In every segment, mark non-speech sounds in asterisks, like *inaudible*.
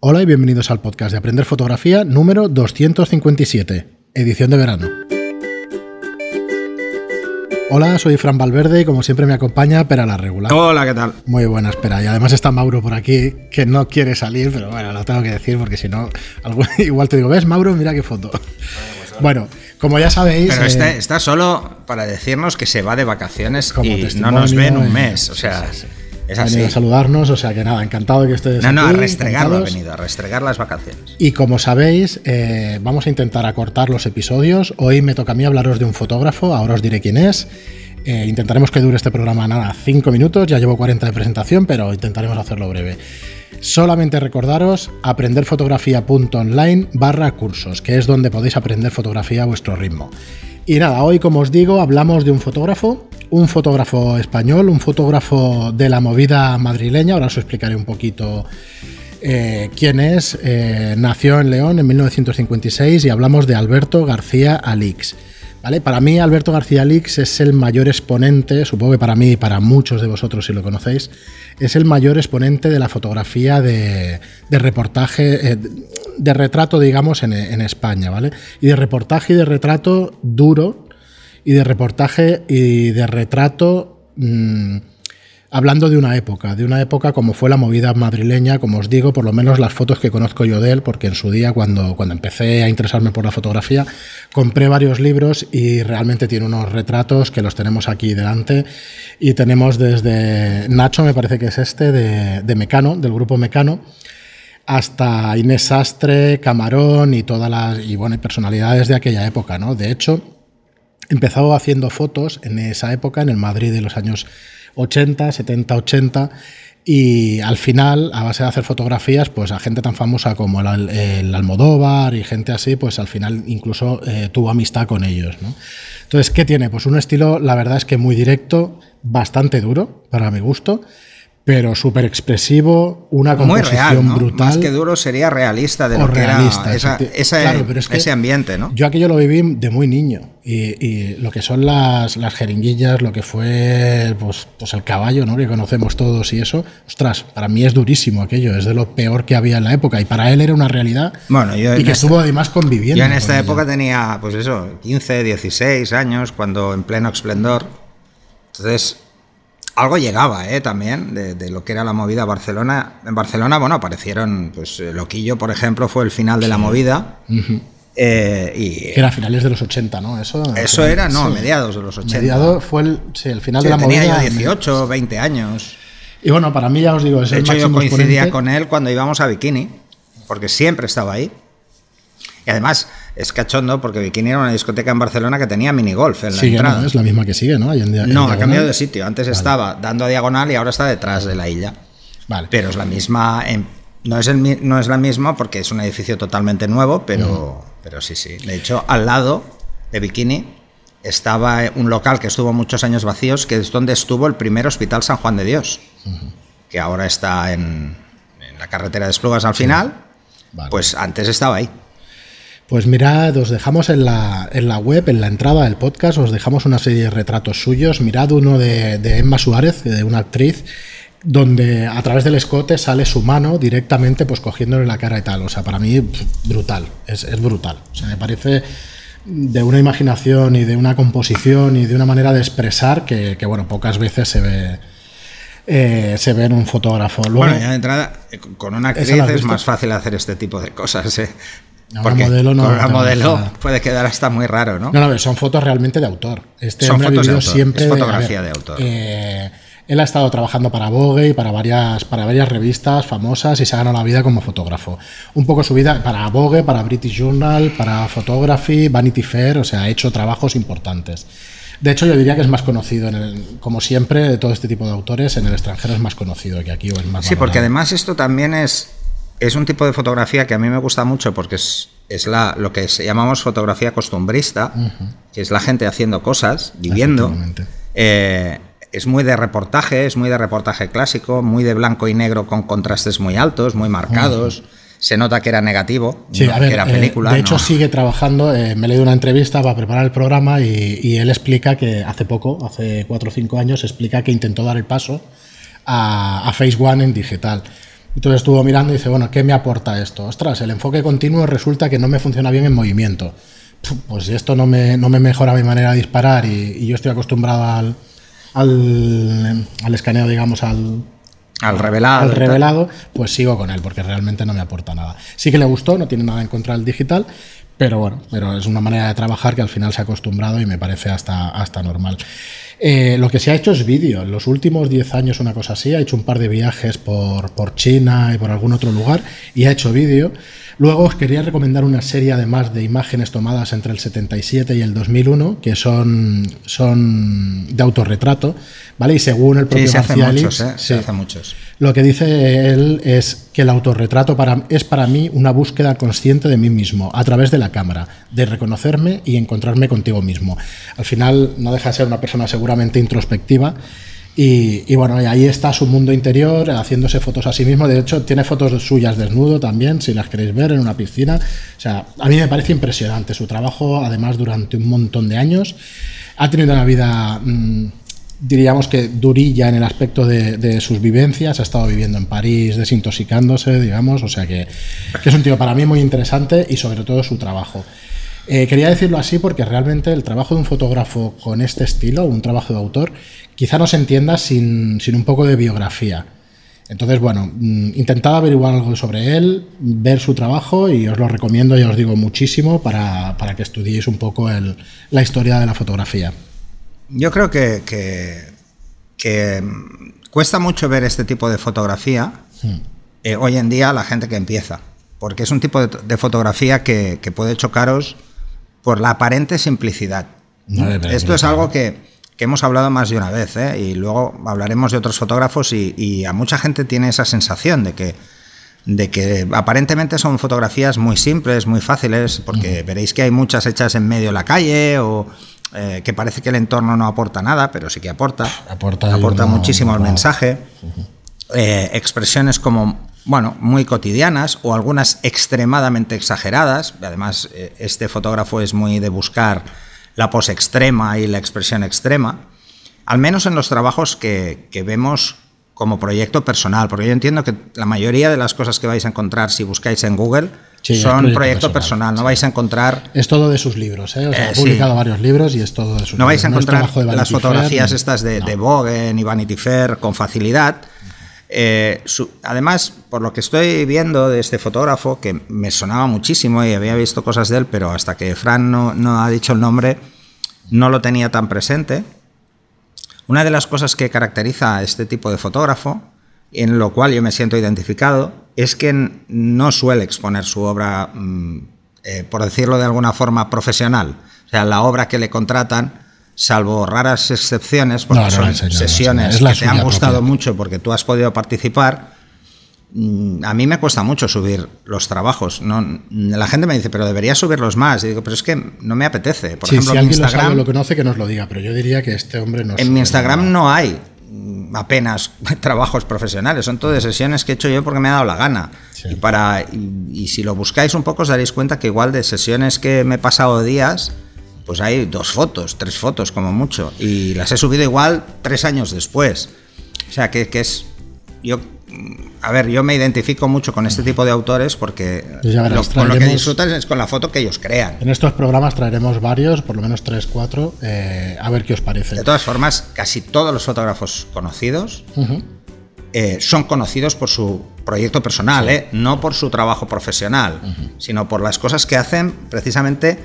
Hola y bienvenidos al podcast de Aprender Fotografía número 257, edición de verano. Hola, soy Fran Valverde y como siempre me acompaña Pera la Regular. Hola, ¿qué tal? Muy buena, espera. Y además está Mauro por aquí, que no quiere salir, pero bueno, lo tengo que decir porque si no, *laughs* igual te digo, ¿ves, Mauro? Mira qué foto. Bueno, *laughs* como ya sabéis. Pero está, eh, está, solo para decirnos que se va de vacaciones y no nos ve en un mes. O sea. Es así. Ha venido a saludarnos, o sea que nada, encantado de que estés No, no, a restregarlo ha venido, a restregar las vacaciones. Y como sabéis, eh, vamos a intentar acortar los episodios. Hoy me toca a mí hablaros de un fotógrafo, ahora os diré quién es. Eh, intentaremos que dure este programa nada, 5 minutos, ya llevo 40 de presentación, pero intentaremos hacerlo breve. Solamente recordaros aprenderfotografía.online barra cursos, que es donde podéis aprender fotografía a vuestro ritmo. Y nada, hoy como os digo, hablamos de un fotógrafo, un fotógrafo español, un fotógrafo de la movida madrileña, ahora os explicaré un poquito eh, quién es. Eh, nació en León en 1956 y hablamos de Alberto García Alix. ¿Vale? Para mí, Alberto García Alix es el mayor exponente, supongo que para mí y para muchos de vosotros si lo conocéis, es el mayor exponente de la fotografía de, reportaje, eh, de retrato, digamos, en, España, ¿vale? Y de reportaje y de retrato duro, y de reportaje y de retrato... Mm, hablando de una época, de una época como fue la movida madrileña, como os digo, por lo menos las fotos que conozco yo de él, porque en su día, cuando, cuando empecé a interesarme por la fotografía, compré varios libros y realmente tiene unos retratos que los tenemos aquí delante. Y tenemos desde Nacho, me parece que es este, de, de Mecano, del grupo Mecano hasta Inés Sastre, Camarón y todas las y bueno, personalidades de aquella época, ¿no? De hecho, empezó haciendo fotos en esa época en el Madrid de los años 80, 70, 80 y al final, a base de hacer fotografías, pues a gente tan famosa como el, Almodóvar y gente así, pues al final incluso eh, tuvo amistad con ellos. ¿no? Entonces, ¿qué tiene? Pues un estilo, la verdad es que muy directo, bastante duro, para mi gusto, pero súper expresivo, una composición brutal. Más que duro sería realista de lo que era ese ambiente, ¿no? Yo aquello lo viví de muy niño y, lo que son las, las, jeringuillas, lo que fue pues, pues, el caballo, ¿no? Que conocemos todos y eso, ostras, para mí es durísimo aquello, es de lo peor que había en la época y para él era una realidad bueno, yo y que estuvo además conviviendo. Yo en esta época tenía, pues eso, 15, 16 años, cuando en pleno esplendor. Entonces algo llegaba ¿eh? también de, lo que era la movida Barcelona. En Barcelona, bueno, aparecieron, pues eh, Loquillo, por ejemplo, fue el final de la movida. Eh, y, era finales de los 80, ¿no? Eso, eso era, no, a mediados de los 80. Mediados fue el, sí, el final de la tenía movida. Tenía 18, 20 años. Y bueno, para mí ya os digo, es de hecho, yo coincidía con él cuando íbamos a Bikini, porque siempre estaba ahí. Y además, es cachondo porque Bikini era una discoteca en Barcelona que tenía minigolf en la entrada. No, es la misma que sigue, ¿no? no, ha cambiado de sitio. Antes estaba dando a diagonal y ahora está detrás de la isla. Vale. Pero es la misma. no, es el, no es la misma porque es un edificio totalmente nuevo, pero, pero sí, sí. De hecho, al lado de Bikini estaba un local que estuvo muchos años vacíos, que es donde estuvo el primer Hospital San Juan de Dios, que ahora está en, la carretera de Esplugas al final. Pues antes estaba ahí. Pues mirad, os dejamos en la, en la, web, en la entrada del podcast, os dejamos una serie de retratos suyos. Mirad uno de, Emma Suárez, de una actriz, donde a través del escote sale su mano directamente pues cogiéndole la cara y tal. O sea, para mí, brutal, es, brutal. O sea, me parece de una imaginación y de una composición y de una manera de expresar que, bueno, pocas veces se ve. Eh, se ve en un fotógrafo. bueno, ya de entrada, eh, con una actriz es más fácil hacer este tipo de cosas. ¿eh? Porque modelo no, con modelo puede quedar hasta muy raro, ¿no? No, no, son fotos realmente de autor. Este son fotos de autor. siempre es fotografía de autor. Eh, él ha estado trabajando para Vogue y para varias, para varias revistas famosas y se ha ganado la vida como fotógrafo. Un poco su vida para Vogue, para British Journal, para Photography, Vanity Fair, o sea, ha hecho trabajos importantes. De hecho, yo diría que es más conocido, como siempre, de todo este tipo de autores, en el extranjero es más conocido que aquí o en más. Sí, porque además esto también es es un tipo de fotografía que a mí me gusta mucho porque es, es la, lo que llamamos fotografía costumbrista, que es la gente haciendo cosas, viviendo. Eh, es muy de reportaje, es muy de reportaje clásico, muy de blanco y negro con contrastes muy altos, muy marcados. Se nota que era negativo, que era eh, película. de hecho, sigue trabajando. Eh, me he leído una entrevista para preparar el programa y, y, él explica que hace poco, hace cuatro o cinco años, explica que intentó dar el paso a, a Phase One en digital Entonces estuvo mirando y dice, bueno, ¿qué me aporta esto? Ostras, el enfoque continuo resulta que no me funciona bien en movimiento. Pues si esto no me, no me mejora mi manera de disparar y, yo estoy acostumbrado al, al, escaneo, digamos, al, al revelado. Al revelado, pues sigo con él, porque realmente no me aporta nada. Sí que le gustó, no tiene nada en contra del digital, pero bueno, pero es una manera de trabajar que al final se ha acostumbrado y me parece hasta, hasta normal. Eh, lo que se ha hecho es vídeo. En los últimos 10 años, una cosa así, ha hecho un par de viajes por, por China y por algún otro lugar y ha hecho vídeo. Luego os quería recomendar una serie además de imágenes tomadas entre el 77 y el 2001, que son, son de autorretrato, ¿vale? Y según el propio sí, se hace muchos, ¿eh? se hace muchos. Lo que dice él es que el autorretrato es para mí una búsqueda consciente de mí mismo, a través de la cámara, de reconocerme y encontrarme contigo mismo. Al final no deja de ser una persona seguramente introspectiva y, bueno, ahí está su mundo interior, haciéndose fotos a sí mismo. De hecho, tiene fotos suyas desnudo también, si las queréis ver, en una piscina. O sea, a mí me parece impresionante su trabajo, además, durante un montón de años. Ha tenido una vida, mm, diríamos que durilla en el aspecto de, sus vivencias. Ha estado viviendo en París, desintoxicándose, digamos. O sea que, es un tío para mí muy interesante y sobre todo su trabajo. Eh, quería decirlo así porque realmente el trabajo de un fotógrafo con este estilo, un trabajo de autor, quizá no se entienda sin, un poco de biografía. Entonces, bueno, mm, intentad averiguar algo sobre él, ver su trabajo y os lo recomiendo, ya os digo, muchísimo para, que estudiéis un poco la historia de la fotografía. Yo creo que, que, cuesta mucho ver este tipo de fotografía hmm. eh, hoy en día la gente que empieza, porque es un tipo de, fotografía que, puede chocaros por la aparente simplicidad. Esto es algo que, que hemos hablado más de una vez, ¿eh? y luego hablaremos de otros fotógrafos y, a mucha gente tiene esa sensación de que, de que aparentemente son fotografías muy simples, muy fáciles, porque veréis que hay muchas hechas en medio de la calle o eh, que parece que el entorno no aporta nada, pero sí que aporta. Aporta, aporta muchísimo el mensaje. Eh, expresiones como, bueno, muy cotidianas o algunas extremadamente exageradas. Además, este fotógrafo es muy de buscar la pose extrema y la expresión extrema, al menos en los trabajos que, vemos como proyecto personal, porque yo entiendo que la mayoría de las cosas que vais a encontrar si buscáis en Google son proyecto, personal, no vais a encontrar... Es todo de sus libros, ¿eh? ha eh, publicado varios libros y es todo de sus No vais a encontrar las fotografías estas de, de Vogue ni Vanity Fair con facilidad, eh, además, por lo que estoy viendo de este fotógrafo, que me sonaba muchísimo y había visto cosas de él, pero hasta que Fran no, ha dicho el nombre, no lo tenía tan presente. Una de las cosas que caracteriza a este tipo de fotógrafo, en lo cual yo me siento identificado, es que no suele exponer su obra, mm, eh, por decirlo de alguna forma, profesional. O sea, la obra que le contratan salvo raras excepciones, porque son sesiones que te han gustado mucho porque tú has podido participar, a mí me cuesta mucho subir los trabajos. ¿no? La gente me dice, pero debería subirlos más. Y digo, pero es que no me apetece. Por ejemplo, si alguien Instagram, lo, conoce, que nos lo diga, pero yo diría que este hombre no En mi Instagram no hay apenas *laughs* trabajos profesionales, son todas sesiones que he hecho yo porque me ha dado la gana. Y, para, y si lo buscáis un poco os daréis cuenta que igual de sesiones que me he pasado días, pues hay dos fotos, tres fotos como mucho. Y las he subido igual tres años después. O sea, que, es... Yo, a ver, yo me identifico mucho con este tipo de autores porque pues lo, con lo que disfrutan es con la foto que ellos crean. En estos programas traeremos varios, por lo menos tres, cuatro, eh, a ver qué os parece. De todas formas, casi todos los fotógrafos conocidos eh, son conocidos por su proyecto personal, eh, no por su trabajo profesional, sino por las cosas que hacen precisamente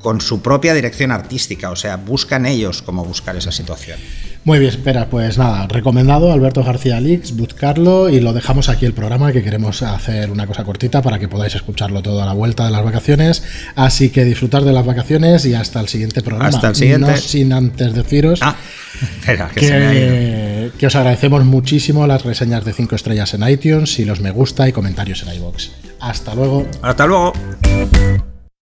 con su propia dirección artística, o sea, buscan ellos cómo buscar esa situación. Muy bien, espera, pues nada, recomendado Alberto García Lix, buscarlo y lo dejamos aquí el programa que queremos hacer una cosa cortita para que podáis escucharlo todo a la vuelta de las vacaciones. Así que disfrutar de las vacaciones y hasta el siguiente programa. Hasta el siguiente. No sin antes deciros ah, espera, que, que, os agradecemos muchísimo las reseñas de 5 estrellas en iTunes y los me gusta y comentarios en iBox. Hasta luego. Hasta luego.